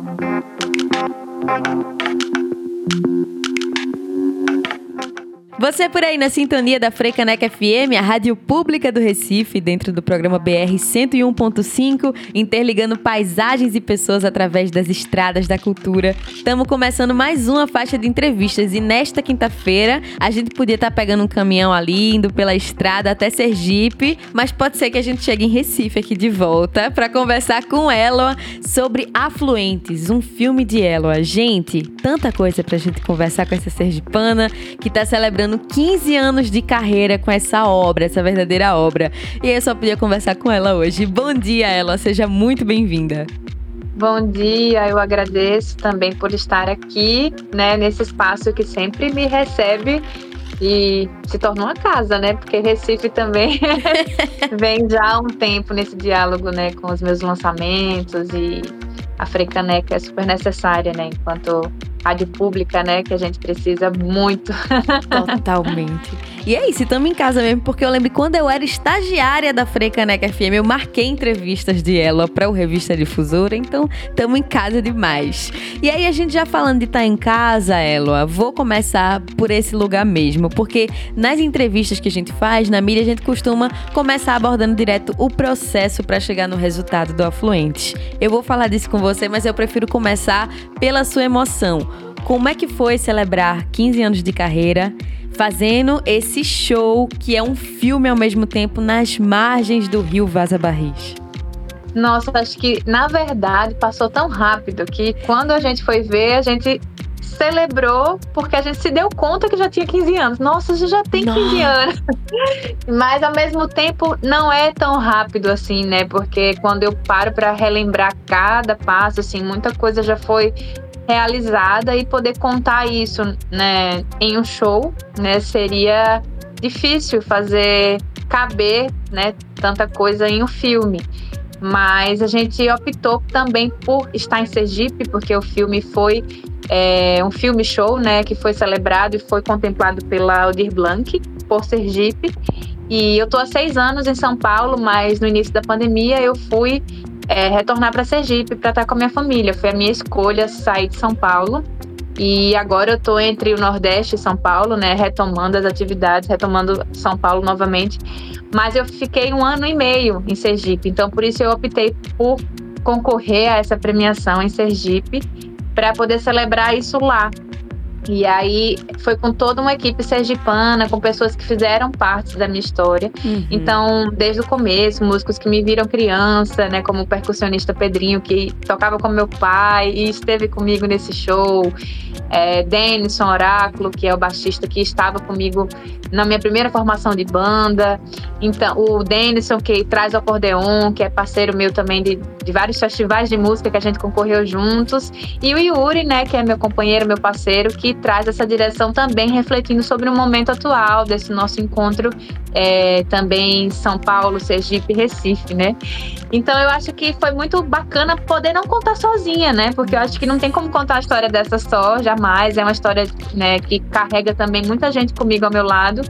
Thank you. Você por aí na sintonia da Frecaneca FM, a rádio pública do Recife, dentro do programa BR 101.5, interligando paisagens e pessoas através das estradas da cultura. Estamos começando mais uma faixa de entrevistas e nesta quinta-feira a gente podia estar tá pegando um caminhão ali, indo pela estrada até Sergipe, mas pode ser que a gente chegue em Recife aqui de volta para conversar com Eloa sobre Afluentes, um filme de Eloa. Gente, tanta coisa pra gente conversar com essa sergipana que tá celebrando completando 15 anos de carreira com essa obra, essa verdadeira obra. E eu só podia conversar com ela hoje. Bom dia, ela, seja muito bem-vinda. Bom dia, eu agradeço também por estar aqui, né, nesse espaço que sempre me recebe e se tornou uma casa, né? Porque Recife também vem já há um tempo nesse diálogo, né, com os meus lançamentos e a Frecaneca é super necessária, né, enquanto rádio pública, né? Que a gente precisa muito. Totalmente. E é isso, estamos em casa mesmo, porque eu lembro quando eu era estagiária da Frecaneca FM, eu marquei entrevistas de ela para o Revista Difusora, então estamos em casa demais. E aí, a gente já falando de estar tá em casa, Eloa, vou começar por esse lugar mesmo, porque nas entrevistas que a gente faz, na mídia, a gente costuma começar abordando direto o processo para chegar no resultado do Afluentes. Eu vou falar disso com você, mas eu prefiro começar pela sua emoção. Como é que foi celebrar 15 anos de carreira fazendo esse show que é um filme ao mesmo tempo nas margens do rio Vaza Barris? Nossa, acho que na verdade passou tão rápido que quando a gente foi ver, a gente celebrou porque a gente se deu conta que já tinha 15 anos. Nossa, você já tem 15 Nossa. anos. Mas ao mesmo tempo não é tão rápido assim, né? Porque quando eu paro para relembrar cada passo, assim, muita coisa já foi realizada e poder contar isso, né, em um show, né, seria difícil fazer caber, né, tanta coisa em um filme. Mas a gente optou também por estar em Sergipe, porque o filme foi é, um filme show, né, que foi celebrado e foi contemplado pela Aldir Blanc por Sergipe. E eu tô há seis anos em São Paulo, mas no início da pandemia eu fui é, retornar para Sergipe para estar com a minha família. Foi a minha escolha sair de São Paulo. E agora eu estou entre o Nordeste e São Paulo, né? Retomando as atividades, retomando São Paulo novamente. Mas eu fiquei um ano e meio em Sergipe, então por isso eu optei por concorrer a essa premiação em Sergipe para poder celebrar isso lá. E aí foi com toda uma equipe sergipana, com pessoas que fizeram parte da minha história. Uhum. Então, desde o começo, músicos que me viram criança, né, como o percussionista Pedrinho, que tocava com meu pai e esteve comigo nesse show. É, Denison Oráculo, que é o baixista que estava comigo na minha primeira formação de banda. Então, o Denison, que traz o acordeon, que é parceiro meu também de, de vários festivais de música que a gente concorreu juntos. E o Yuri, né, que é meu companheiro, meu parceiro, que traz essa direção também refletindo sobre o momento atual desse nosso encontro é, também São Paulo, Sergipe, Recife, né? Então eu acho que foi muito bacana poder não contar sozinha, né? Porque eu acho que não tem como contar a história dessa só, jamais. É uma história né, que carrega também muita gente comigo ao meu lado.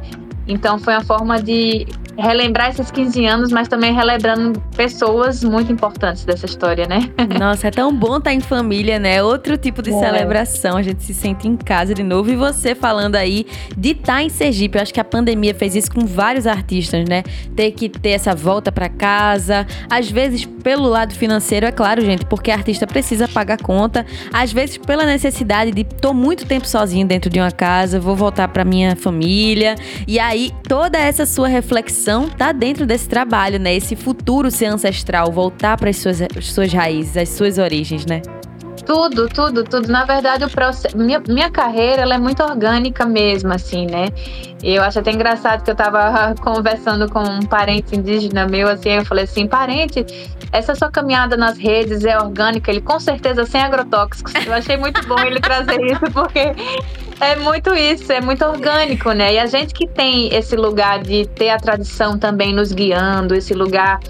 Então foi uma forma de relembrar esses 15 anos, mas também relembrando pessoas muito importantes dessa história, né? Nossa, é tão bom estar em família, né? Outro tipo de é. celebração, a gente se sente em casa de novo. E você falando aí de estar em Sergipe, eu acho que a pandemia fez isso com vários artistas, né? Ter que ter essa volta para casa, às vezes pelo lado financeiro, é claro, gente, porque a artista precisa pagar conta, às vezes pela necessidade de tô muito tempo sozinho dentro de uma casa, vou voltar para minha família. E aí toda essa sua reflexão tá dentro desse trabalho, né? Esse futuro ser ancestral, voltar para as suas, as suas raízes, as suas origens, né? Tudo, tudo, tudo. Na verdade, o processo, minha, minha carreira ela é muito orgânica mesmo, assim, né? Eu acho até engraçado que eu estava conversando com um parente indígena meu, assim, eu falei assim, parente, essa sua caminhada nas redes é orgânica, ele com certeza sem agrotóxicos. Eu achei muito bom ele trazer isso, porque é muito isso, é muito orgânico, né? E a gente que tem esse lugar de ter a tradição também nos guiando, esse lugar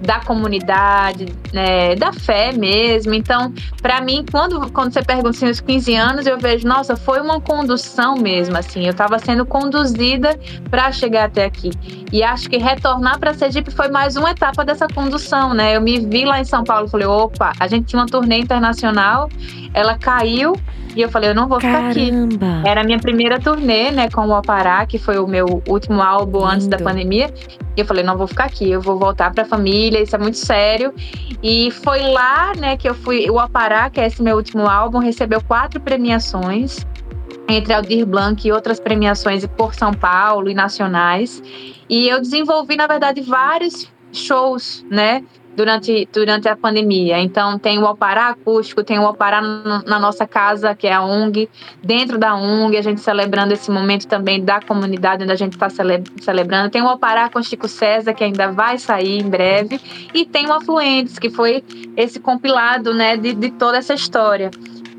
da comunidade, né, da fé mesmo. Então, para mim, quando, quando você pergunta assim, os 15 anos, eu vejo, nossa, foi uma condução mesmo, assim, eu estava sendo conduzida para chegar até aqui. E acho que retornar para Sergipe foi mais uma etapa dessa condução, né? Eu me vi lá em São Paulo falei, opa, a gente tinha uma turnê internacional, ela caiu e eu falei, eu não vou Caramba. ficar aqui. Era a minha primeira turnê, né, com o Apará, que foi o meu último álbum antes da pandemia. E eu falei, não vou ficar aqui, eu vou voltar para a família, isso é muito sério. E foi lá, né, que eu fui. O Apará, que é esse meu último álbum, recebeu quatro premiações entre Aldir Blanc e outras premiações por São Paulo e nacionais. E eu desenvolvi, na verdade, vários shows, né? Durante, durante a pandemia. Então, tem o Alpará acústico, tem o Alpará na nossa casa, que é a ONG. Dentro da ONG, a gente celebrando esse momento também da comunidade onde a gente está cele celebrando. Tem o Alpará com Chico César, que ainda vai sair em breve. E tem o Afluentes, que foi esse compilado né, de, de toda essa história.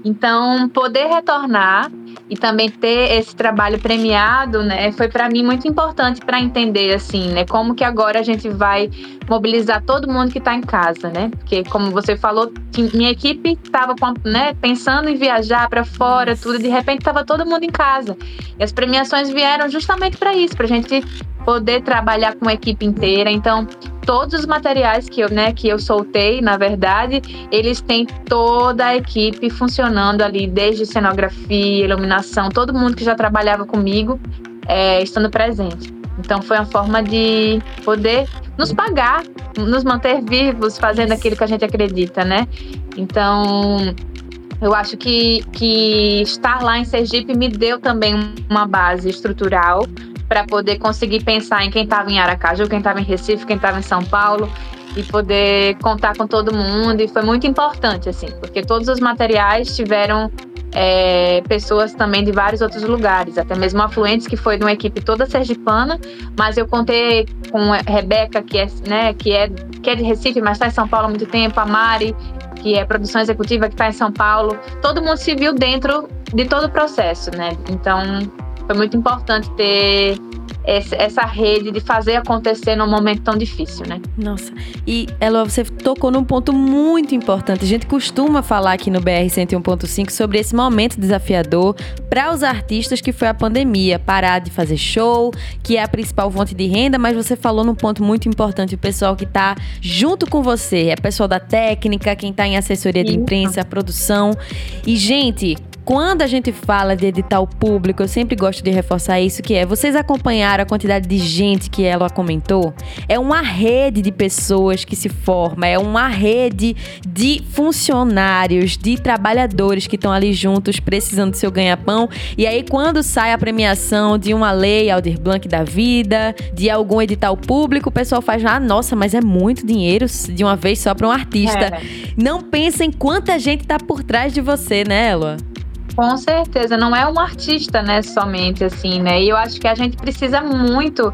Então, poder retornar e também ter esse trabalho premiado, né, foi para mim muito importante para entender assim, né, como que agora a gente vai mobilizar todo mundo que está em casa, né? Porque como você falou, minha equipe estava né, pensando em viajar para fora, tudo, de repente estava todo mundo em casa. E as premiações vieram justamente para isso, para a gente poder trabalhar com a equipe inteira. Então, todos os materiais que eu, né, que eu soltei, na verdade, eles têm toda a equipe funcionando ali, desde cenografia, todo mundo que já trabalhava comigo é, estando presente. Então foi uma forma de poder nos pagar, nos manter vivos, fazendo aquilo que a gente acredita, né? Então eu acho que, que estar lá em Sergipe me deu também uma base estrutural para poder conseguir pensar em quem estava em Aracaju, quem estava em Recife, quem estava em São Paulo e poder contar com todo mundo. E foi muito importante, assim, porque todos os materiais tiveram é, pessoas também de vários outros lugares, até mesmo afluentes, que foi de uma equipe toda sergipana, mas eu contei com a Rebeca, que é, né, que é, que é de Recife, mas está em São Paulo há muito tempo, a Mari, que é produção executiva, que está em São Paulo. Todo mundo se viu dentro de todo o processo, né? Então, foi muito importante ter essa rede de fazer acontecer num momento tão difícil, né? Nossa. E, Elo, você tocou num ponto muito importante. A gente costuma falar aqui no BR 101.5 sobre esse momento desafiador para os artistas que foi a pandemia. Parar de fazer show, que é a principal fonte de renda, mas você falou num ponto muito importante, o pessoal que está junto com você, é pessoal da técnica, quem está em assessoria de imprensa, produção. E, gente, quando a gente fala de edital público, eu sempre gosto de reforçar isso, que é, vocês acompanharam a quantidade de gente que ela comentou? É uma rede de pessoas que se forma, é uma rede de funcionários, de trabalhadores que estão ali juntos, precisando do seu ganha-pão. E aí, quando sai a premiação de uma lei Aldir Blanc da vida, de algum edital público, o pessoal faz, ah, nossa, mas é muito dinheiro de uma vez só para um artista. É. Não pensem quanta gente tá por trás de você, né, Ela? Com certeza, não é um artista, né, somente assim, né? E eu acho que a gente precisa muito,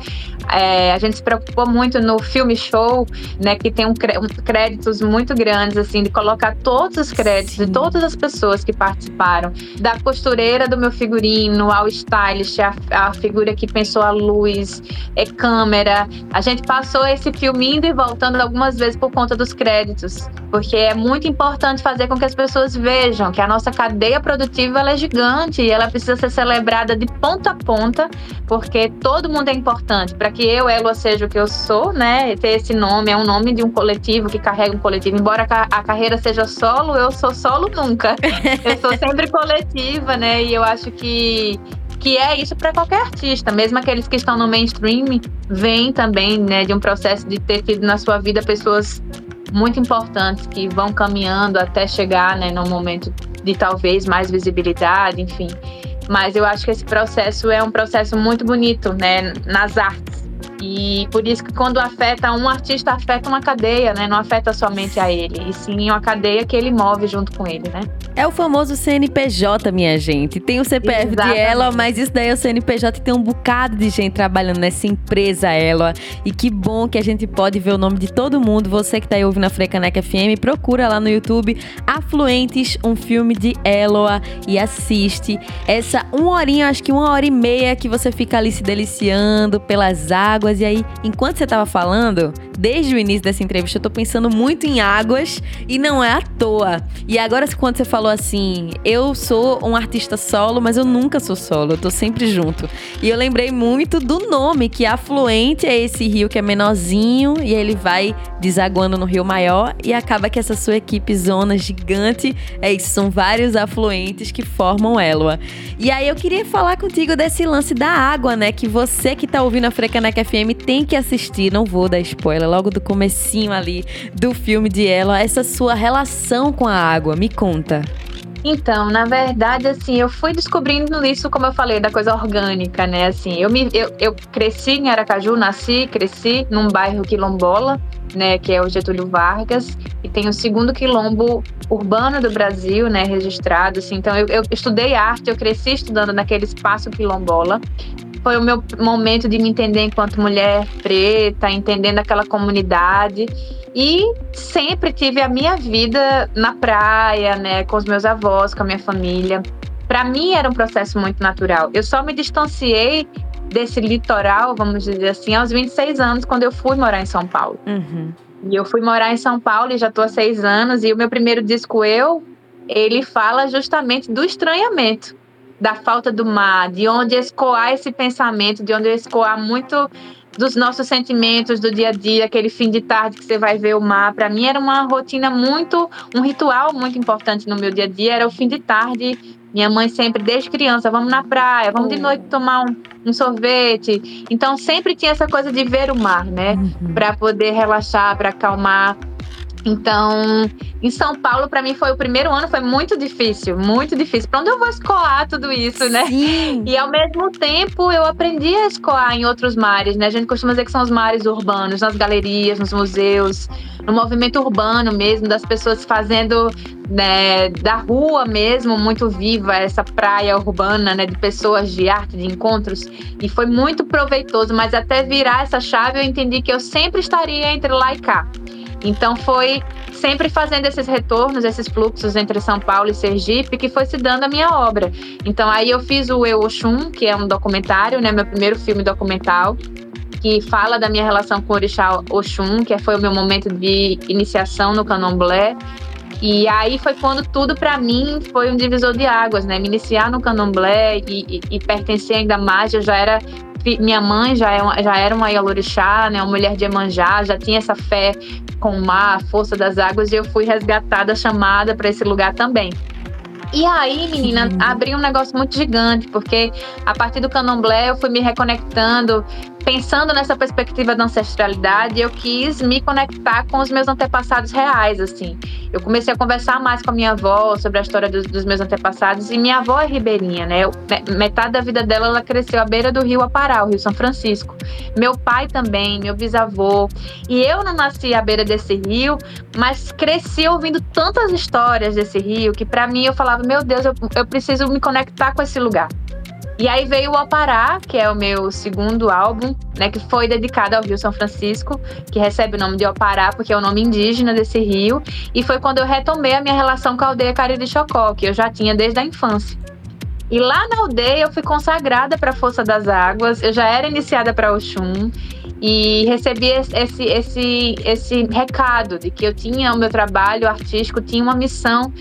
é, a gente se preocupou muito no filme show, né, que tem um, créditos muito grandes, assim, de colocar todos os créditos Sim. de todas as pessoas que participaram, da costureira do meu figurino, ao stylist, a, a figura que pensou a luz, é câmera. A gente passou esse filme indo e voltando algumas vezes por conta dos créditos, porque é muito importante fazer com que as pessoas vejam que a nossa cadeia produtiva ela é gigante e ela precisa ser celebrada de ponta a ponta, porque todo mundo é importante. Para que eu, Elo, seja o que eu sou, né? Ter esse nome, é um nome de um coletivo que carrega um coletivo. Embora a carreira seja solo, eu sou solo nunca. eu sou sempre coletiva, né? E eu acho que que é isso para qualquer artista, mesmo aqueles que estão no mainstream, vêm também, né, de um processo de ter tido na sua vida pessoas muito importantes que vão caminhando até chegar, né, no momento de talvez mais visibilidade, enfim. Mas eu acho que esse processo é um processo muito bonito, né, nas artes. E por isso que quando afeta um artista, afeta uma cadeia, né? Não afeta somente a ele, e sim uma cadeia que ele move junto com ele, né? É o famoso CNPJ, minha gente. Tem o CPF Exatamente. de Ela, mas isso daí é o CNPJ e tem um bocado de gente trabalhando nessa empresa Ela. E que bom que a gente pode ver o nome de todo mundo. Você que tá aí ouvindo a Frecaneca FM, procura lá no YouTube Afluentes, um filme de Eloa e assiste. Essa uma horinha, acho que uma hora e meia que você fica ali se deliciando pelas águas águas. E aí, enquanto você tava falando, desde o início dessa entrevista, eu tô pensando muito em águas e não é à toa. E agora, quando você falou assim, eu sou um artista solo, mas eu nunca sou solo, eu tô sempre junto. E eu lembrei muito do nome, que afluente é esse rio que é menorzinho e ele vai desaguando no rio maior e acaba que essa sua equipe zona gigante, é isso, são vários afluentes que formam Elua. E aí eu queria falar contigo desse lance da água, né, que você que tá ouvindo a Frecaneca FM tem que assistir, não vou dar spoiler, logo do comecinho ali do filme de Elua, essa sua relação com a água, me conta. Então, na verdade, assim, eu fui descobrindo isso, como eu falei, da coisa orgânica, né? Assim, eu, me, eu, eu cresci em Aracaju, nasci, cresci num bairro quilombola, né? Que é o Getúlio Vargas, e tem o segundo quilombo urbano do Brasil, né? Registrado, assim. Então, eu, eu estudei arte, eu cresci estudando naquele espaço quilombola foi o meu momento de me entender enquanto mulher preta, entendendo aquela comunidade. E sempre tive a minha vida na praia, né, com os meus avós, com a minha família. Para mim era um processo muito natural. Eu só me distanciei desse litoral, vamos dizer assim, aos 26 anos, quando eu fui morar em São Paulo. Uhum. E eu fui morar em São Paulo e já estou há seis anos. E o meu primeiro disco, Eu, ele fala justamente do estranhamento da falta do mar, de onde escoar esse pensamento, de onde escoar muito dos nossos sentimentos do dia a dia, aquele fim de tarde que você vai ver o mar. Para mim era uma rotina muito, um ritual muito importante no meu dia a dia, era o fim de tarde. Minha mãe sempre, desde criança, vamos na praia, vamos de noite tomar um, um sorvete. Então sempre tinha essa coisa de ver o mar, né? Uhum. Para poder relaxar, para acalmar. Então, em São Paulo, para mim, foi o primeiro ano, foi muito difícil, muito difícil. Para onde eu vou escoar tudo isso, né? Sim. E ao mesmo tempo, eu aprendi a escoar em outros mares, né? A gente costuma dizer que são os mares urbanos, nas galerias, nos museus, no movimento urbano mesmo, das pessoas fazendo né, da rua mesmo, muito viva, essa praia urbana, né, de pessoas, de arte, de encontros. E foi muito proveitoso, mas até virar essa chave, eu entendi que eu sempre estaria entre lá e cá. Então foi sempre fazendo esses retornos, esses fluxos entre São Paulo e Sergipe, que foi se dando a minha obra. Então aí eu fiz o Eu Oxum, que é um documentário, né, meu primeiro filme documental, que fala da minha relação com o Orixá Oxum, que foi o meu momento de iniciação no Candomblé. E aí foi quando tudo para mim foi um divisor de águas, né? Me iniciar no Candomblé e, e, e pertencer ainda mais, eu já era minha mãe já, é já era uma Yalorixá, né, uma mulher de Emanjá, já tinha essa fé com o mar, a força das águas, e eu fui resgatada, chamada para esse lugar também. E aí, menina, abriu um negócio muito gigante, porque a partir do candomblé eu fui me reconectando pensando nessa perspectiva da ancestralidade, eu quis me conectar com os meus antepassados reais, assim. Eu comecei a conversar mais com a minha avó sobre a história dos, dos meus antepassados, e minha avó é ribeirinha, né? Metade da vida dela, ela cresceu à beira do rio Apará, o Rio São Francisco. Meu pai também, meu bisavô. E eu não nasci à beira desse rio, mas cresci ouvindo tantas histórias desse rio, que para mim eu falava, meu Deus, eu, eu preciso me conectar com esse lugar. E aí veio o Apará, que é o meu segundo álbum, né, que foi dedicado ao Rio São Francisco, que recebe o nome de Opará porque é o nome indígena desse rio, e foi quando eu retomei a minha relação com a aldeia Cariri Chocó, que eu já tinha desde a infância. E lá na aldeia eu fui consagrada para a Força das Águas, eu já era iniciada para Oxum e recebi esse, esse, esse recado de que eu tinha o meu trabalho artístico, tinha uma missão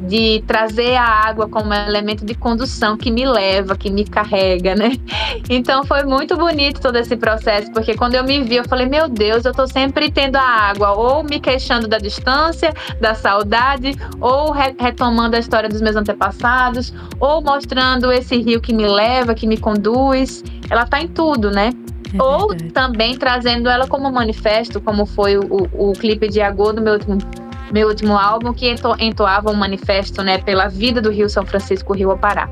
de trazer a água como elemento de condução que me leva, que me carrega, né? Então foi muito bonito todo esse processo, porque quando eu me vi, eu falei, meu Deus, eu tô sempre tendo a água, ou me queixando da distância, da saudade, ou re retomando a história dos meus antepassados, ou mostrando esse rio que me leva, que me conduz. Ela tá em tudo, né? É ou também trazendo ela como manifesto, como foi o, o, o clipe de Agô do meu último meu último álbum, que entoava um manifesto né, pela vida do Rio São Francisco, Rio Apará.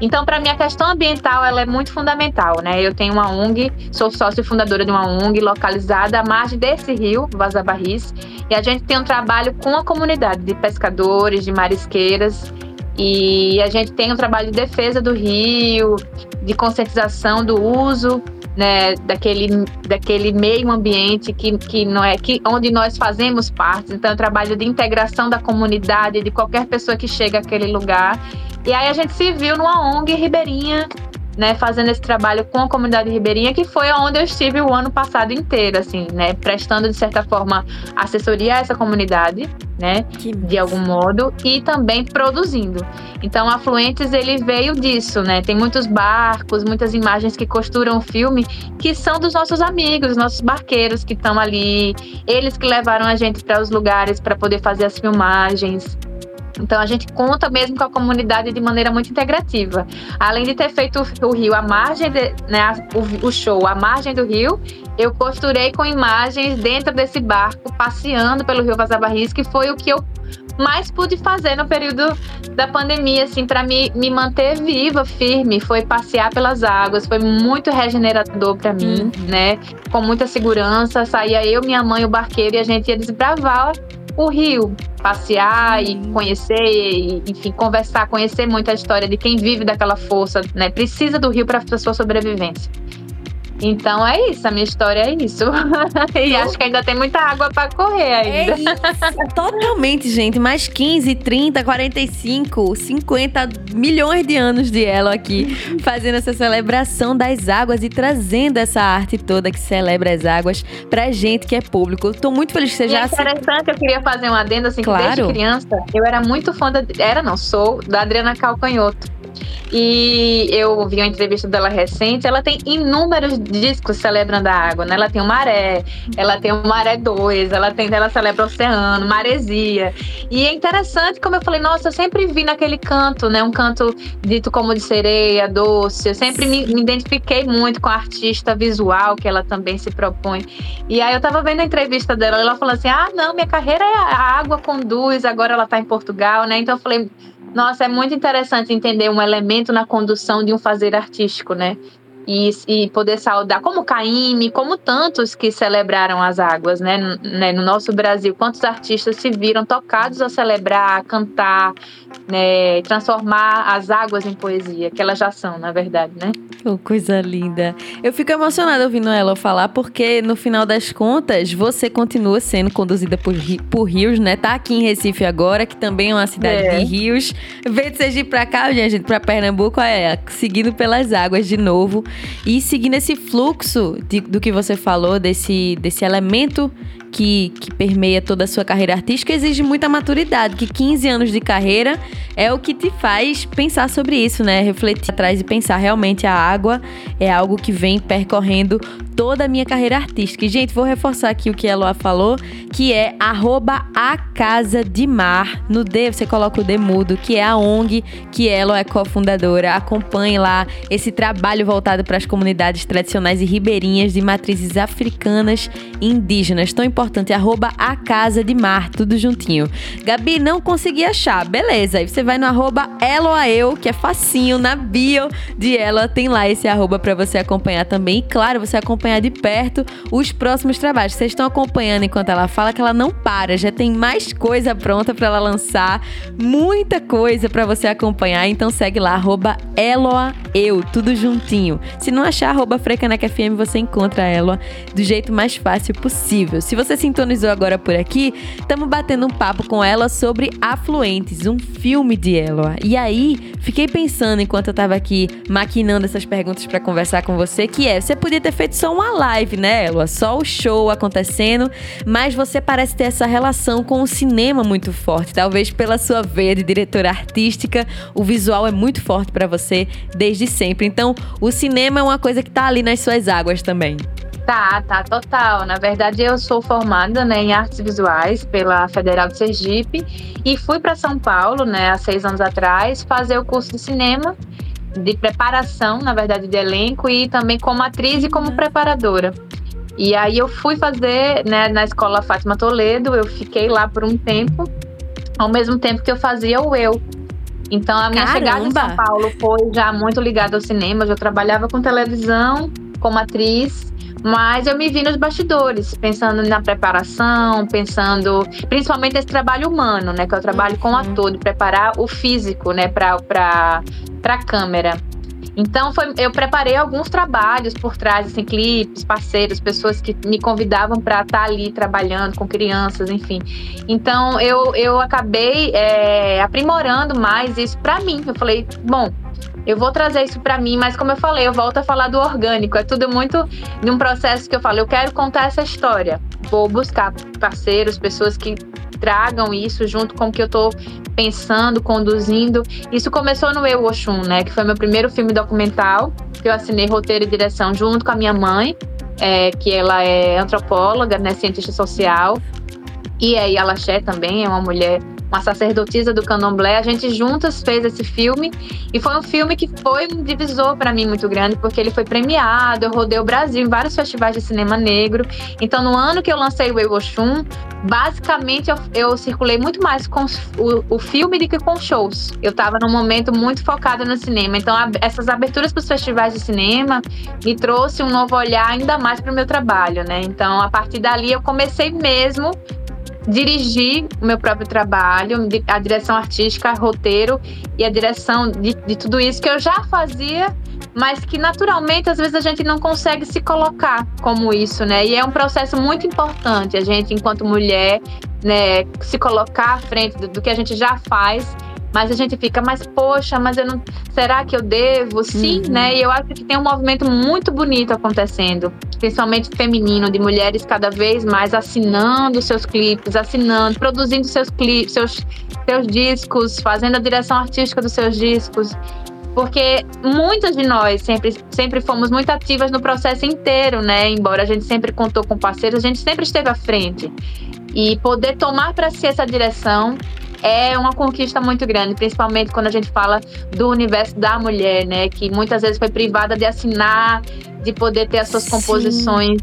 Então, para mim, a questão ambiental ela é muito fundamental, né? Eu tenho uma ONG, sou sócio fundadora de uma ONG localizada à margem desse rio, Vaza Barris, e a gente tem um trabalho com a comunidade de pescadores, de marisqueiras, e a gente tem um trabalho de defesa do rio, de conscientização do uso né, daquele, daquele meio ambiente que, que não é que onde nós fazemos parte. Então, é um trabalho de integração da comunidade, de qualquer pessoa que chega àquele lugar. E aí a gente se viu numa ONG ribeirinha né, fazendo esse trabalho com a comunidade ribeirinha, que foi onde eu estive o ano passado inteiro, assim, né, prestando de certa forma assessoria a essa comunidade, né, de algum modo, e também produzindo. Então, Afluentes ele veio disso, né? Tem muitos barcos, muitas imagens que costuram o filme, que são dos nossos amigos, nossos barqueiros que estão ali, eles que levaram a gente para os lugares para poder fazer as filmagens. Então a gente conta mesmo com a comunidade de maneira muito integrativa. Além de ter feito o rio à margem, de, né, o, o, show à margem do rio, eu costurei com imagens dentro desse barco, passeando pelo rio Vazabarris, que foi o que eu mais pude fazer no período da pandemia, assim, para me, me manter viva, firme, foi passear pelas águas, foi muito regenerador para mim, uhum. né? Com muita segurança, saía eu, minha mãe, o barqueiro e a gente ia desbravar o Rio, passear e conhecer, e, enfim, conversar, conhecer muito a história de quem vive daquela força, né? Precisa do Rio para a sua sobrevivência. Então é isso, a minha história é isso. e acho que ainda tem muita água para correr ainda. É isso, totalmente, gente. Mais 15, 30, 45, 50 milhões de anos de Elo aqui, fazendo essa celebração das águas e trazendo essa arte toda que celebra as águas pra gente que é público. Tô muito feliz que você e já... É interessante, eu queria fazer um adendo, assim, claro. que desde criança eu era muito fã da... Era, não, sou, da Adriana Calcanhoto. E eu vi uma entrevista dela recente, ela tem inúmeros discos celebrando a água, né? Ela tem o Maré, ela tem o Maré 2, ela tem ela celebra o oceano, maresia. E é interessante, como eu falei, nossa, eu sempre vi naquele canto, né? Um canto dito como de sereia, doce. Eu sempre me, me identifiquei muito com a artista visual que ela também se propõe. E aí eu tava vendo a entrevista dela, ela falou assim: "Ah, não, minha carreira é a água conduz, agora ela tá em Portugal, né?" Então eu falei, nossa, é muito interessante entender um elemento na condução de um fazer artístico, né? E, e poder saudar, como Caíme, como tantos que celebraram as águas, né? né? No nosso Brasil, quantos artistas se viram tocados a celebrar, a cantar, né? transformar as águas em poesia, que elas já são, na verdade, né? Oh, coisa linda. Eu fico emocionada ouvindo ela falar, porque no final das contas, você continua sendo conduzida por, por rios, né? Tá aqui em Recife agora, que também é uma cidade é. de rios. Veio de Sergipe pra cá, gente, pra Pernambuco, é, seguindo pelas águas de novo. E seguindo esse fluxo de, do que você falou, desse, desse elemento que, que permeia toda a sua carreira artística exige muita maturidade, que 15 anos de carreira é o que te faz pensar sobre isso, né? Refletir atrás e pensar realmente a água é algo que vem percorrendo toda a minha carreira artística. E, gente, vou reforçar aqui o que a Loa falou, que é arroba a Casa de Mar. No D você coloca o D mudo, que é a ONG que ela é cofundadora. Acompanhe lá esse trabalho voltado para as comunidades tradicionais e ribeirinhas de matrizes africanas e indígenas. Tão importante arroba a Casa de Mar, tudo juntinho. Gabi, não consegui achar, beleza. Aí você vai no arroba Eloaeu, que é facinho, na bio de Ela tem lá esse arroba para você acompanhar também. E claro, você acompanhar de perto os próximos trabalhos. Vocês estão acompanhando enquanto ela fala que ela não para, já tem mais coisa pronta para ela lançar, muita coisa para você acompanhar. Então segue lá, arroba Eloaeu, tudo juntinho. Se não achar arroba Frecanec FM, você encontra ela do jeito mais fácil possível. Se você você sintonizou agora por aqui, estamos batendo um papo com ela sobre Afluentes, um filme de Eloa. E aí, fiquei pensando enquanto eu estava aqui maquinando essas perguntas para conversar com você, que é, você podia ter feito só uma live, né, Eloa? Só o show acontecendo, mas você parece ter essa relação com o cinema muito forte, talvez pela sua veia de diretora artística, o visual é muito forte para você desde sempre. Então, o cinema é uma coisa que está ali nas suas águas também. Tá, tá, total. Na verdade, eu sou formada né, em artes visuais pela Federal de Sergipe e fui para São Paulo, né, há seis anos atrás, fazer o curso de cinema, de preparação, na verdade, de elenco e também como atriz e como preparadora. E aí eu fui fazer, né, na escola Fátima Toledo, eu fiquei lá por um tempo, ao mesmo tempo que eu fazia o eu. Então a minha Caramba. chegada em São Paulo foi já muito ligada ao cinema, eu já trabalhava com televisão como atriz mas eu me vi nos bastidores, pensando na preparação, pensando principalmente nesse trabalho humano, né? Que é o trabalho uhum. com o ator, de preparar o físico, né, para a câmera. Então foi, eu preparei alguns trabalhos por trás, assim, clipes, parceiros, pessoas que me convidavam para estar tá ali trabalhando com crianças, enfim. Então eu, eu acabei é, aprimorando mais isso para mim. Eu falei, bom, eu vou trazer isso para mim, mas como eu falei, eu volto a falar do orgânico. É tudo muito num processo que eu falo, eu quero contar essa história. Vou buscar parceiros, pessoas que tragam isso junto com o que eu estou pensando, conduzindo. Isso começou no Eu Oxum, né? Que foi meu primeiro filme documental, que eu assinei roteiro e direção junto com a minha mãe, é, que ela é antropóloga, né, cientista social. E aí a Laché também é uma mulher uma sacerdotisa do candomblé. A gente juntas fez esse filme e foi um filme que foi um divisor para mim muito grande, porque ele foi premiado, eu rodei o Brasil em vários festivais de cinema negro. Então, no ano que eu lancei o Ewoshun, basicamente eu, eu, circulei muito mais com o, o, filme do que com shows. Eu estava num momento muito focado no cinema. Então, a, essas aberturas para os festivais de cinema me trouxe um novo olhar ainda mais para o meu trabalho, né? Então, a partir dali, eu comecei mesmo dirigir o meu próprio trabalho, a direção artística, roteiro e a direção de, de tudo isso que eu já fazia, mas que naturalmente às vezes a gente não consegue se colocar como isso, né? E é um processo muito importante a gente, enquanto mulher, né, se colocar à frente do, do que a gente já faz mas a gente fica, mas poxa, mas eu não. Será que eu devo? Sim, uhum. né? E eu acho que tem um movimento muito bonito acontecendo, principalmente feminino, de mulheres cada vez mais assinando seus clipes, assinando, produzindo seus clipes, seus, seus discos, fazendo a direção artística dos seus discos porque muitas de nós sempre, sempre fomos muito ativas no processo inteiro, né? Embora a gente sempre contou com parceiros, a gente sempre esteve à frente. E poder tomar para si essa direção é uma conquista muito grande, principalmente quando a gente fala do universo da mulher, né? Que muitas vezes foi privada de assinar, de poder ter as suas Sim. composições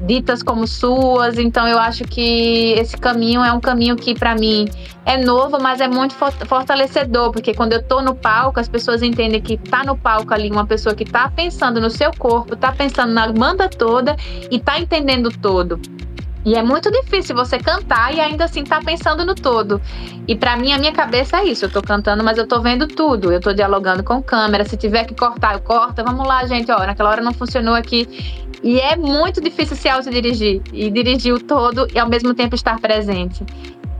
ditas como suas. Então eu acho que esse caminho é um caminho que para mim é novo, mas é muito fortalecedor, porque quando eu tô no palco, as pessoas entendem que tá no palco ali uma pessoa que tá pensando no seu corpo, tá pensando na banda toda e tá entendendo todo. E é muito difícil você cantar e ainda assim tá pensando no todo. E para mim, a minha cabeça é isso. Eu tô cantando, mas eu tô vendo tudo. Eu tô dialogando com câmera. Se tiver que cortar, eu corto. Vamos lá, gente. Ó, naquela hora não funcionou aqui. E é muito difícil se autodirigir e dirigir o todo e ao mesmo tempo estar presente.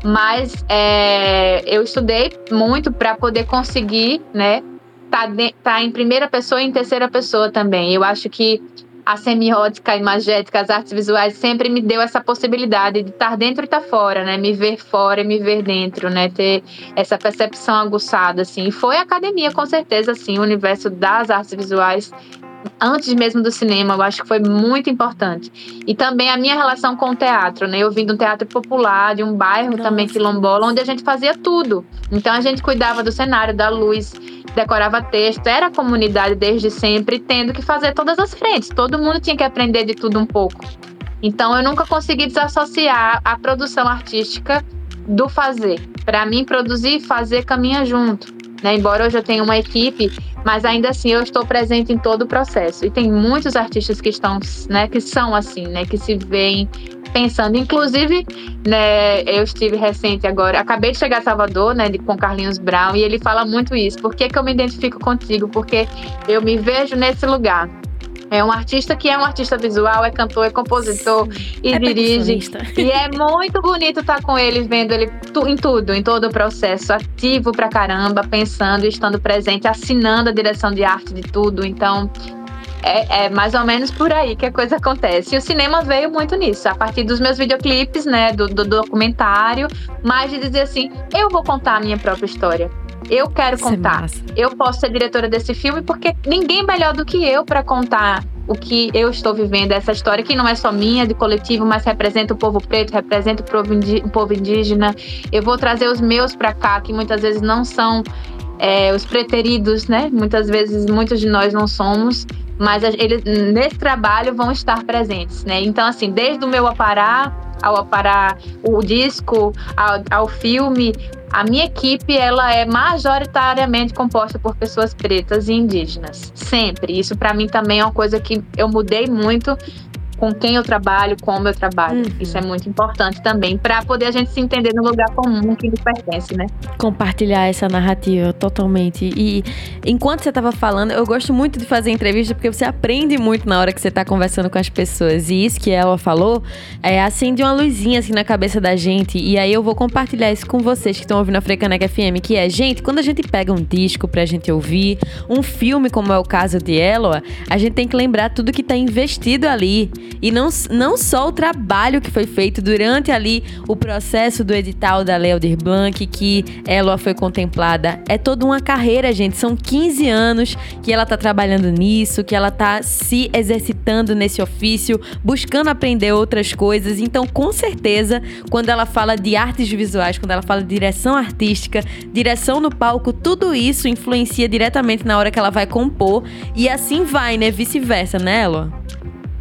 Mas é, eu estudei muito para poder conseguir, né? Tá, de, tá em primeira pessoa e em terceira pessoa também. Eu acho que a semiótica, a imagética, as artes visuais sempre me deu essa possibilidade de estar dentro e estar fora, né? Me ver fora e me ver dentro, né? Ter essa percepção aguçada, assim. E foi a academia, com certeza, assim, o universo das artes visuais antes mesmo do cinema, eu acho que foi muito importante. E também a minha relação com o teatro, né? Eu vim de um teatro popular, de um bairro Nossa. também quilombola, onde a gente fazia tudo. Então a gente cuidava do cenário, da luz, decorava texto, era comunidade desde sempre, tendo que fazer todas as frentes. Todo mundo tinha que aprender de tudo um pouco. Então eu nunca consegui desassociar a produção artística do fazer. Para mim, produzir e fazer caminha junto. Né? Embora hoje eu tenha uma equipe, mas ainda assim eu estou presente em todo o processo. E tem muitos artistas que estão, né, que são assim, né, que se veem pensando. Inclusive, né, eu estive recente agora, acabei de chegar a Salvador, né, com Carlinhos Brown, e ele fala muito isso. Por que, que eu me identifico contigo? Porque eu me vejo nesse lugar. É um artista que é um artista visual, é cantor, é compositor Sim. e é dirige. E é muito bonito estar com ele, vendo ele em tudo, em todo o processo, ativo pra caramba, pensando, estando presente, assinando a direção de arte de tudo. Então, é, é, mais ou menos por aí que a coisa acontece. E o cinema veio muito nisso, a partir dos meus videoclipes, né, do, do documentário, mais de dizer assim, eu vou contar a minha própria história. Eu quero é contar. É eu posso ser diretora desse filme porque ninguém melhor do que eu para contar o que eu estou vivendo, essa história que não é só minha, de coletivo, mas representa o povo preto, representa o povo indígena. Eu vou trazer os meus para cá, que muitas vezes não são é, os preteridos, né? Muitas vezes, muitos de nós não somos, mas eles nesse trabalho vão estar presentes, né? Então, assim, desde o meu aparar ao aparar o disco, ao, ao filme, a minha equipe ela é majoritariamente composta por pessoas pretas e indígenas, sempre. Isso para mim também é uma coisa que eu mudei muito com quem eu trabalho, como eu trabalho. Uhum. Isso é muito importante também, para poder a gente se entender no lugar comum que nos pertence, né? Compartilhar essa narrativa totalmente. E enquanto você estava falando, eu gosto muito de fazer entrevista porque você aprende muito na hora que você está conversando com as pessoas. E isso que ela falou é, acende uma luzinha assim na cabeça da gente. E aí eu vou compartilhar isso com vocês que estão ouvindo a Frecaneca FM, que é, gente, quando a gente pega um disco pra gente ouvir, um filme, como é o caso de Eloa, a gente tem que lembrar tudo que tá investido ali. E não, não só o trabalho que foi feito durante ali o processo do edital da Lei Blanc, que ela foi contemplada. É toda uma carreira, gente. São 15 anos que ela tá trabalhando nisso, que ela tá se exercitando nesse ofício, buscando aprender outras coisas. Então, com certeza, quando ela fala de artes visuais, quando ela fala de direção artística, direção no palco, tudo isso influencia diretamente na hora que ela vai compor. E assim vai, né? Vice-versa, né, Elo?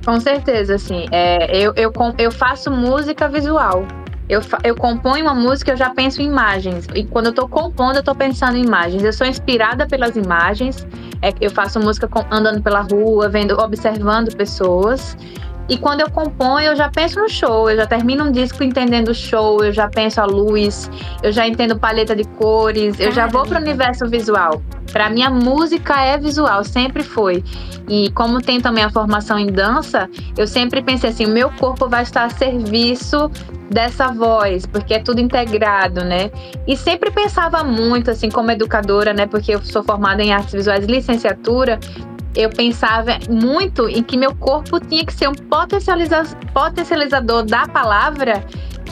Com certeza, assim. É, eu, eu, eu faço música visual. Eu, eu componho uma música, eu já penso em imagens. E quando eu tô compondo, eu tô pensando em imagens. Eu sou inspirada pelas imagens. É, eu faço música andando pela rua, vendo, observando pessoas. E quando eu componho, eu já penso no show, eu já termino um disco entendendo o show, eu já penso a luz, eu já entendo paleta de cores, eu já vou para o universo visual. Para mim, a música é visual, sempre foi. E como tem também a formação em dança, eu sempre pensei assim: o meu corpo vai estar a serviço dessa voz, porque é tudo integrado, né? E sempre pensava muito, assim, como educadora, né? Porque eu sou formada em artes visuais licenciatura, eu pensava muito em que meu corpo tinha que ser um potencializa potencializador da palavra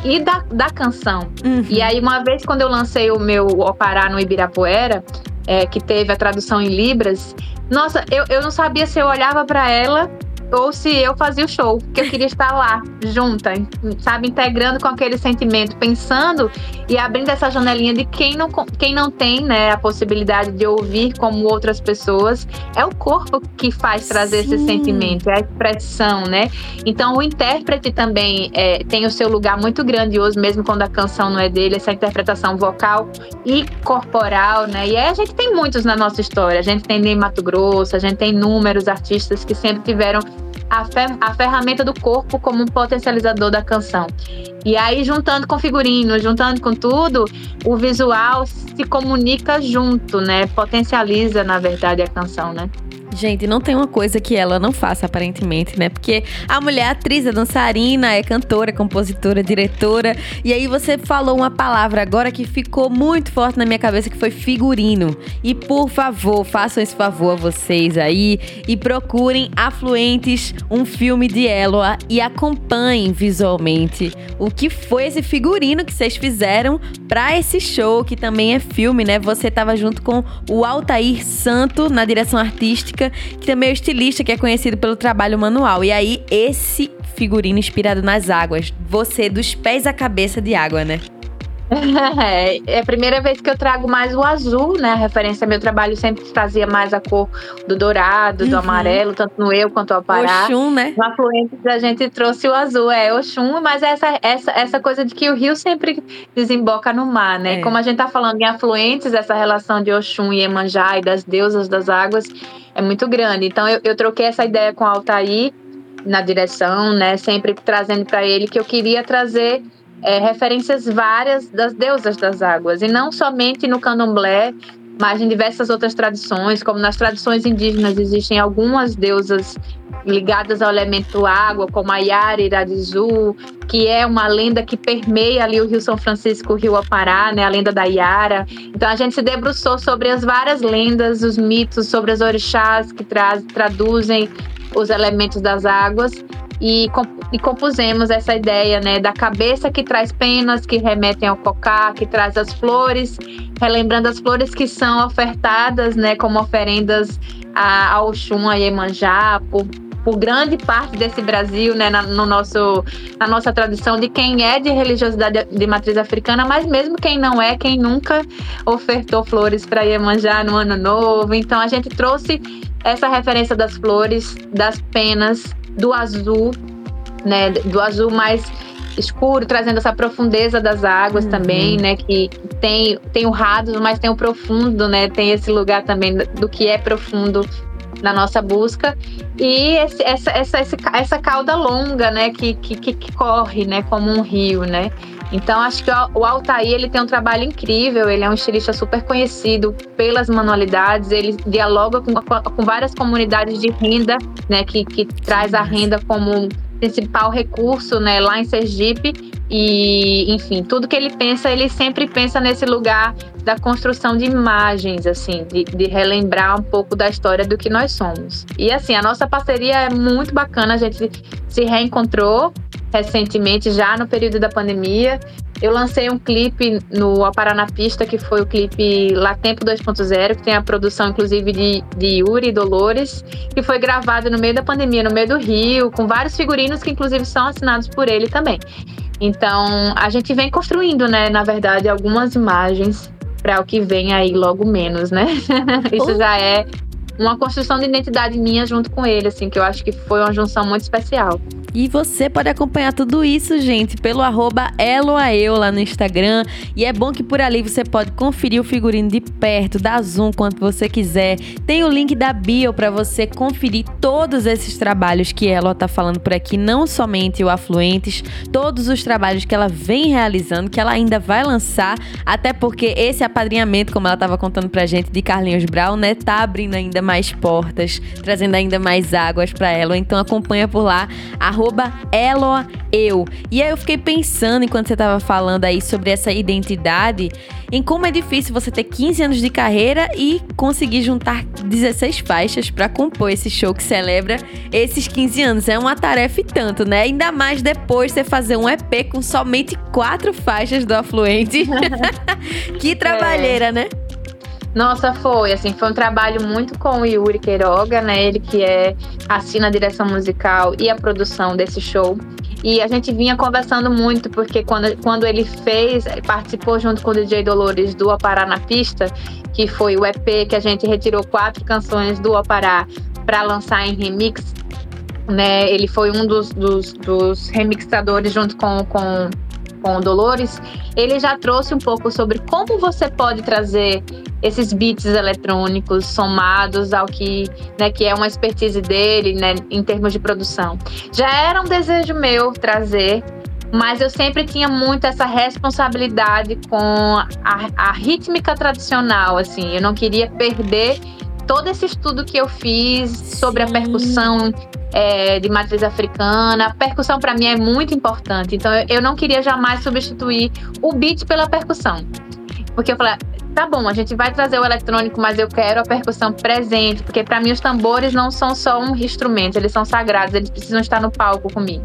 e da, da canção. Uhum. E aí, uma vez, quando eu lancei o meu Opará no Ibirapuera, é, que teve a tradução em Libras, nossa, eu, eu não sabia se eu olhava para ela ou se eu fazia o show, que eu queria estar lá, junta, sabe, integrando com aquele sentimento, pensando e abrindo essa janelinha de quem não, quem não tem, né, a possibilidade de ouvir como outras pessoas, é o corpo que faz trazer Sim. esse sentimento, é a expressão, né? Então o intérprete também é, tem o seu lugar muito grandioso, mesmo quando a canção não é dele, essa interpretação vocal e corporal, né? E aí a gente tem muitos na nossa história, a gente tem Ney Mato Grosso, a gente tem inúmeros artistas que sempre tiveram a, fer a ferramenta do corpo como um potencializador da canção. E aí, juntando com figurino, juntando com tudo, o visual se comunica junto, né? Potencializa, na verdade, a canção, né? Gente, não tem uma coisa que ela não faça, aparentemente, né? Porque a mulher é atriz, é dançarina, é cantora, compositora, diretora. E aí você falou uma palavra agora que ficou muito forte na minha cabeça, que foi figurino. E por favor, façam esse favor a vocês aí e procurem Afluentes, um filme de Eloa, e acompanhem visualmente o que foi esse figurino que vocês fizeram para esse show, que também é filme, né? Você tava junto com o Altair Santo na direção artística que também é estilista, que é conhecido pelo trabalho manual. E aí, esse figurino inspirado nas águas. Você dos pés à cabeça de água, né? É, é a primeira vez que eu trago mais o azul, né? A referência ao meu trabalho sempre trazia mais a cor do dourado, uhum. do amarelo, tanto no eu quanto no Pará. Oxum, né? No Afluentes a gente trouxe o azul, é Oxum, mas essa, essa, essa coisa de que o rio sempre desemboca no mar, né? É. Como a gente tá falando em Afluentes, essa relação de Oxum e Emanjá e das deusas das águas é muito grande. Então eu, eu troquei essa ideia com o Altair na direção, né? Sempre trazendo para ele que eu queria trazer é, referências várias das deusas das águas, e não somente no candomblé, mas em diversas outras tradições, como nas tradições indígenas existem algumas deusas ligadas ao elemento água, como a Yara Iradizu, que é uma lenda que permeia ali o Rio São Francisco, o Rio Apará, né, a lenda da Yara. Então a gente se debruçou sobre as várias lendas, os mitos sobre as orixás que tra traduzem os elementos das águas e, e, compusemos essa ideia né, da cabeça que traz penas que remetem ao cocá, que traz as flores, relembrando as flores que são ofertadas né, como oferendas a, ao Oxum, a Iemanjá, por, por grande parte desse Brasil, né, na, no nosso, na nossa tradição de quem é de religiosidade de matriz africana, mas mesmo quem não é, quem nunca ofertou flores para Iemanjá no Ano Novo. Então a gente trouxe essa referência das flores, das penas, do azul, né? Do azul mais escuro, trazendo essa profundeza das águas uhum. também, né? Que tem, tem o raso, mas tem o profundo, né? Tem esse lugar também do que é profundo na nossa busca e esse, essa, essa, essa cauda longa, né, que, que, que corre, né, como um rio, né. Então acho que o Altair ele tem um trabalho incrível, ele é um estilista super conhecido pelas manualidades, ele dialoga com, com várias comunidades de renda, né, que, que traz a renda como principal recurso, né, lá em Sergipe e, enfim, tudo que ele pensa, ele sempre pensa nesse lugar da construção de imagens, assim, de, de, relembrar um pouco da história do que nós somos. E assim, a nossa parceria é muito bacana, a gente se reencontrou recentemente, já no período da pandemia. Eu lancei um clipe no Apará Pista, que foi o clipe Lá Tempo 2.0, que tem a produção, inclusive, de, de Yuri Dolores, que foi gravado no meio da pandemia, no meio do Rio, com vários figurinos que, inclusive, são assinados por ele também. Então, a gente vem construindo, né, na verdade, algumas imagens para o que vem aí logo menos, né? Isso já é uma construção de identidade minha junto com ele, assim, que eu acho que foi uma junção muito especial. E você pode acompanhar tudo isso, gente, pelo arroba Eloaeu lá no Instagram. E é bom que por ali você pode conferir o figurino de perto, dar zoom quanto você quiser. Tem o link da bio para você conferir todos esses trabalhos que ela tá falando por aqui, não somente o Afluentes, todos os trabalhos que ela vem realizando, que ela ainda vai lançar, até porque esse apadrinhamento, como ela tava contando pra gente, de Carlinhos Brown, né, tá abrindo ainda mais portas, trazendo ainda mais águas para ela. Então acompanha por lá, arroba Eloeu. E aí eu fiquei pensando, enquanto você tava falando aí sobre essa identidade, em como é difícil você ter 15 anos de carreira e conseguir juntar 16 faixas para compor esse show que celebra esses 15 anos. É uma tarefa e tanto, né? Ainda mais depois você fazer um EP com somente quatro faixas do Afluente. que trabalheira, é. né? Nossa, foi, assim, foi um trabalho muito com o Yuri Queiroga, né? Ele que é assina a direção musical e a produção desse show. E a gente vinha conversando muito, porque quando, quando ele fez, participou junto com o DJ Dolores do Apará na Pista, que foi o EP que a gente retirou quatro canções do Apará para lançar em remix. Né? Ele foi um dos, dos, dos remixadores junto com, com com o Dolores, ele já trouxe um pouco sobre como você pode trazer esses beats eletrônicos somados ao que, né, que é uma expertise dele, né, em termos de produção. Já era um desejo meu trazer, mas eu sempre tinha muito essa responsabilidade com a, a rítmica tradicional, assim, eu não queria perder todo esse estudo que eu fiz sobre Sim. a percussão é, de matriz africana. A percussão para mim é muito importante, então eu, eu não queria jamais substituir o beat pela percussão. Porque eu falei, tá bom, a gente vai trazer o eletrônico, mas eu quero a percussão presente, porque para mim os tambores não são só um instrumento, eles são sagrados, eles precisam estar no palco comigo.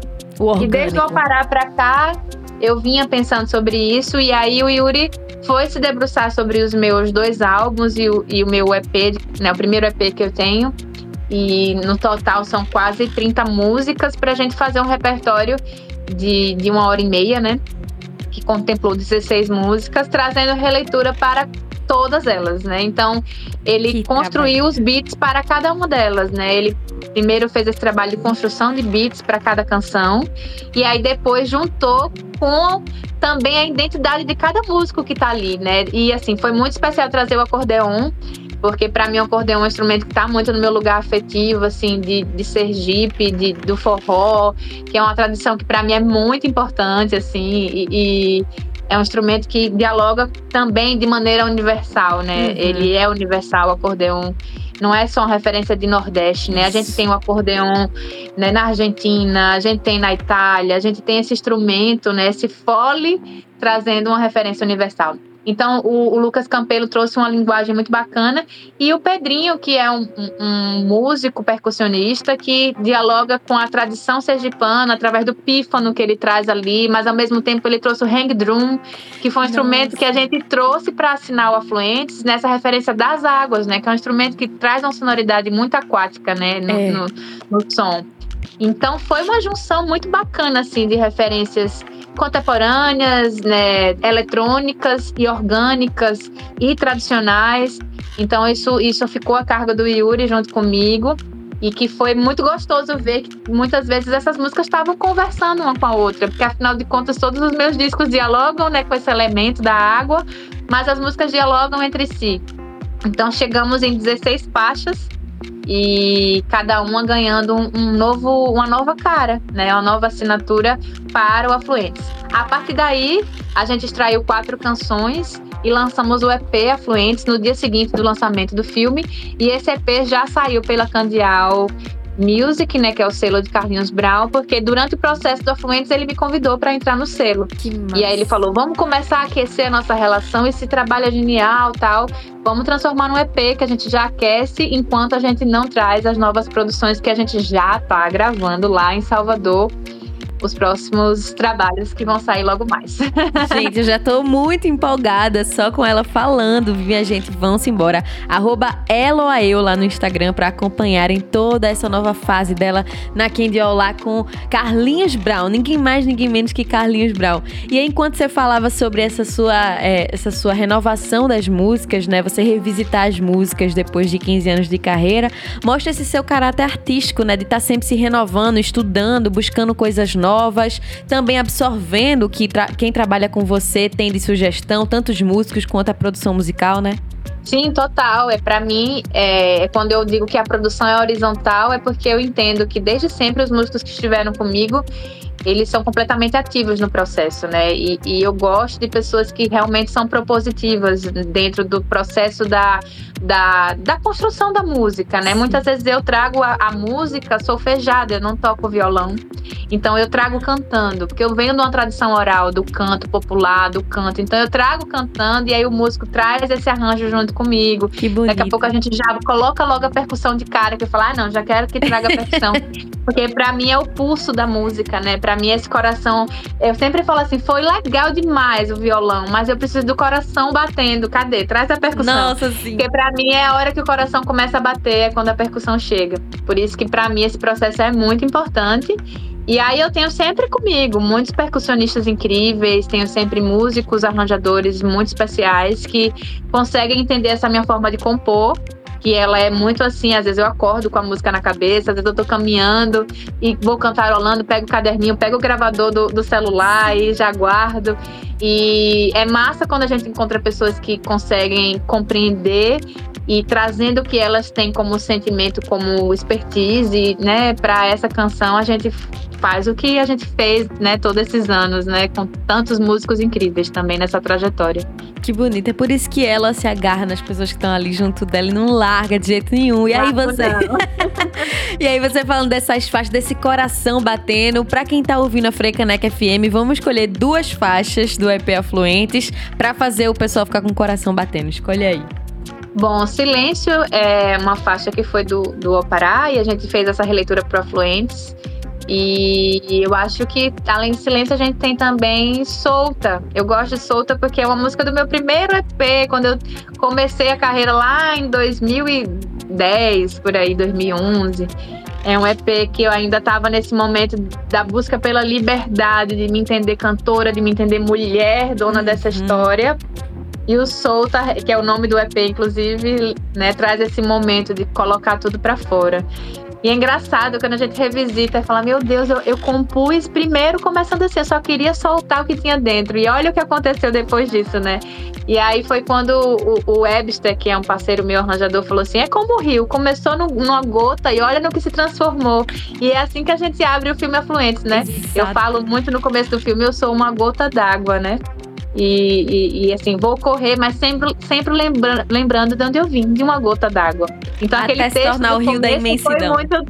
E desde eu parar para cá, eu vinha pensando sobre isso, e aí o Yuri foi se debruçar sobre os meus dois álbuns e o, e o meu EP, né, o primeiro EP que eu tenho, e no total são quase 30 músicas para a gente fazer um repertório de, de uma hora e meia, né? Que contemplou 16 músicas, trazendo releitura para todas elas, né? Então, ele que construiu trabalho. os beats para cada uma delas, né? Ele primeiro fez esse trabalho de construção de beats para cada canção e aí depois juntou com também a identidade de cada músico que está ali, né? E assim, foi muito especial trazer o acordeon porque para mim o acordeão é um instrumento que está muito no meu lugar afetivo, assim, de, de Sergipe, de, do forró, que é uma tradição que para mim é muito importante, assim, e, e, é um instrumento que dialoga também de maneira universal, né? Uhum. Ele é universal, o acordeão não é só uma referência de Nordeste, né? A gente tem o acordeão né, na Argentina, a gente tem na Itália, a gente tem esse instrumento, né? Esse fole trazendo uma referência universal. Então, o, o, Lucas Campelo trouxe uma linguagem muito bacana. E o Pedrinho, que é um, um, músico percussionista que dialoga com a tradição sergipana através do pífano que ele traz ali, mas ao mesmo tempo ele trouxe o hang drum, que foi um Nossa. instrumento que a gente trouxe para assinar o Afluentes nessa referência das águas, né? Que é um instrumento que traz uma sonoridade muito aquática, né? no, é. no, no som. Então foi uma junção muito bacana assim de referências contemporâneas, né, eletrônicas e orgânicas e tradicionais. Então isso isso ficou a cargo do Yuri junto comigo e que foi muito gostoso ver que muitas vezes essas músicas estavam conversando uma com a outra, porque afinal de contas todos os meus discos dialogam, né, com esse elemento da água, mas as músicas dialogam entre si. Então chegamos em 16 faixas e cada uma ganhando um, novo, uma nova cara, né? Uma nova assinatura para o Afluentes. A partir daí, a gente extraiu quatro canções e lançamos o EP Afluentes no dia seguinte do lançamento do filme. E esse EP já saiu pela Candial Music, né, que é o selo de Carlinhos Brown, porque durante o processo do Afluentes ele me convidou para entrar no selo. E aí ele falou: "Vamos começar a aquecer a nossa relação, esse trabalho é genial, tal. Vamos transformar num EP que a gente já aquece enquanto a gente não traz as novas produções que a gente já está gravando lá em Salvador." Os próximos trabalhos que vão sair logo mais. Gente, eu já tô muito empolgada só com ela falando. Minha gente, vão-se embora. Arroba Eloaeu lá no Instagram para acompanharem toda essa nova fase dela na Candy lá com Carlinhos Brown. Ninguém mais, ninguém menos que Carlinhos Brown. E aí, enquanto você falava sobre essa sua, é, essa sua renovação das músicas, né? Você revisitar as músicas depois de 15 anos de carreira, mostra esse seu caráter artístico, né? De estar tá sempre se renovando, estudando, buscando coisas novas novas, também absorvendo que tra quem trabalha com você tem de sugestão, tanto os músicos quanto a produção musical, né? Sim, total. É para mim, é, quando eu digo que a produção é horizontal, é porque eu entendo que desde sempre os músicos que estiveram comigo, eles são completamente ativos no processo, né? E, e, eu gosto de pessoas que realmente são propositivas dentro do processo da, da, da construção da música, né? Sim. Muitas vezes eu trago a, a música solfejada, eu não toco violão. Então eu trago cantando, porque eu venho de uma tradição oral do canto popular, do canto. Então eu trago cantando e aí o músico traz esse arranjo junto comigo. Que bonito. Daqui a pouco a gente já coloca logo a percussão de cara, que eu falo, ah, não, já quero que traga a percussão. porque para mim é o pulso da música, né? Para mim esse coração, eu sempre falo assim, foi legal demais o violão, mas eu preciso do coração batendo. Cadê? Traz a percussão. Nossa, sim. Porque para mim é a hora que o coração começa a bater, é quando a percussão chega. Por isso que para mim esse processo é muito importante. E aí eu tenho sempre comigo muitos percussionistas incríveis, tenho sempre músicos, arranjadores muito especiais que conseguem entender essa minha forma de compor que ela é muito assim, às vezes eu acordo com a música na cabeça, às vezes eu tô caminhando e vou cantarolando, pego o caderninho, pego o gravador do, do celular e já guardo. E é massa quando a gente encontra pessoas que conseguem compreender e trazendo o que elas têm como sentimento, como expertise, né, para essa canção, a gente faz o que a gente fez, né, todos esses anos, né, com tantos músicos incríveis também nessa trajetória. Que bonito, é por isso que ela se agarra nas pessoas que estão ali junto dela e não larga de jeito nenhum. E aí você E aí você falando dessas faixas, desse coração batendo, para quem tá ouvindo a Frecanec FM, vamos escolher duas faixas do EP Afluentes para fazer o pessoal ficar com o coração batendo. Escolhe aí. Bom, Silêncio é uma faixa que foi do, do Opará e a gente fez essa releitura pro Afluentes. E eu acho que, além de silêncio, a gente tem também Solta. Eu gosto de Solta porque é uma música do meu primeiro EP, quando eu comecei a carreira lá em 2010, por aí, 2011. É um EP que eu ainda estava nesse momento da busca pela liberdade, de me entender cantora, de me entender mulher, dona uhum. dessa história. E o Solta, que é o nome do EP, inclusive, né, traz esse momento de colocar tudo para fora. E é engraçado quando a gente revisita e fala: Meu Deus, eu, eu compus primeiro começando assim, eu só queria soltar o que tinha dentro. E olha o que aconteceu depois disso, né? E aí foi quando o, o Webster, que é um parceiro meu arranjador, falou assim: É como o rio, começou no, numa gota e olha no que se transformou. E é assim que a gente abre o filme Afluentes, né? Exato. Eu falo muito no começo do filme: Eu sou uma gota d'água, né? E, e, e, assim, vou correr, mas sempre, sempre lembra, lembrando de onde eu vim, de uma gota d'água. Então Até aquele texto tornar o rio da imensidão. foi muito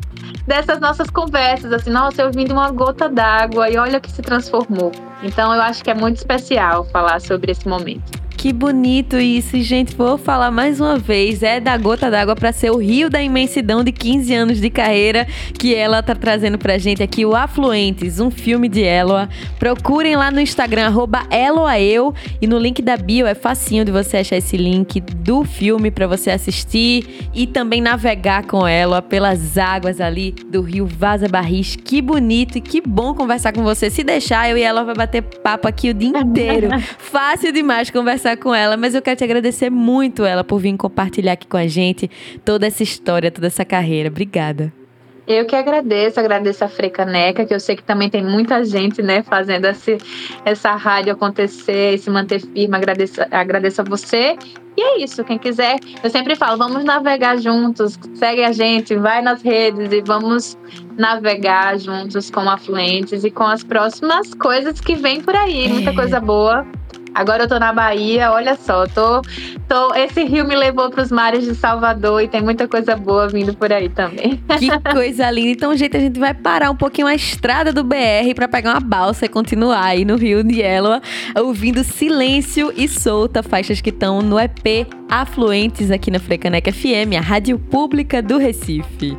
dessas nossas conversas, assim, nossa, eu vim de uma gota d'água e olha que se transformou. Então eu acho que é muito especial falar sobre esse momento. Que bonito isso, gente. Vou falar mais uma vez. É da gota d'água para ser o rio da imensidão de 15 anos de carreira que ela tá trazendo pra gente aqui, o Afluentes, um filme de Eloa. Procurem lá no Instagram, Eloaeu. E no link da bio é facinho de você achar esse link do filme para você assistir e também navegar com Eloa pelas águas ali do rio Vaza Barris. Que bonito e que bom conversar com você. Se deixar, eu e ela vai bater papo aqui o dia inteiro. Fácil demais conversar conversar com ela, mas eu quero te agradecer muito ela por vir compartilhar aqui com a gente toda essa história, toda essa carreira. Obrigada. Eu que agradeço, agradeço a Frecaneca, que eu sei que também tem muita gente, né, fazendo esse, essa rádio acontecer, se manter firme. Agradeço, agradeço a você. E é isso, quem quiser, eu sempre falo, vamos navegar juntos, segue a gente, vai nas redes e vamos navegar juntos com afluentes e com as próximas coisas que vem por aí. Muita é. coisa boa Agora eu tô na Bahia, olha só, tô, tô, esse rio me levou para os mares de Salvador e tem muita coisa boa vindo por aí também. Que coisa linda. Então, gente, a gente vai parar um pouquinho a estrada do BR para pegar uma balsa e continuar aí no Rio de Elua, ouvindo Silêncio e Solta, faixas que estão no EP Afluentes aqui na Frecaneca FM, a rádio pública do Recife.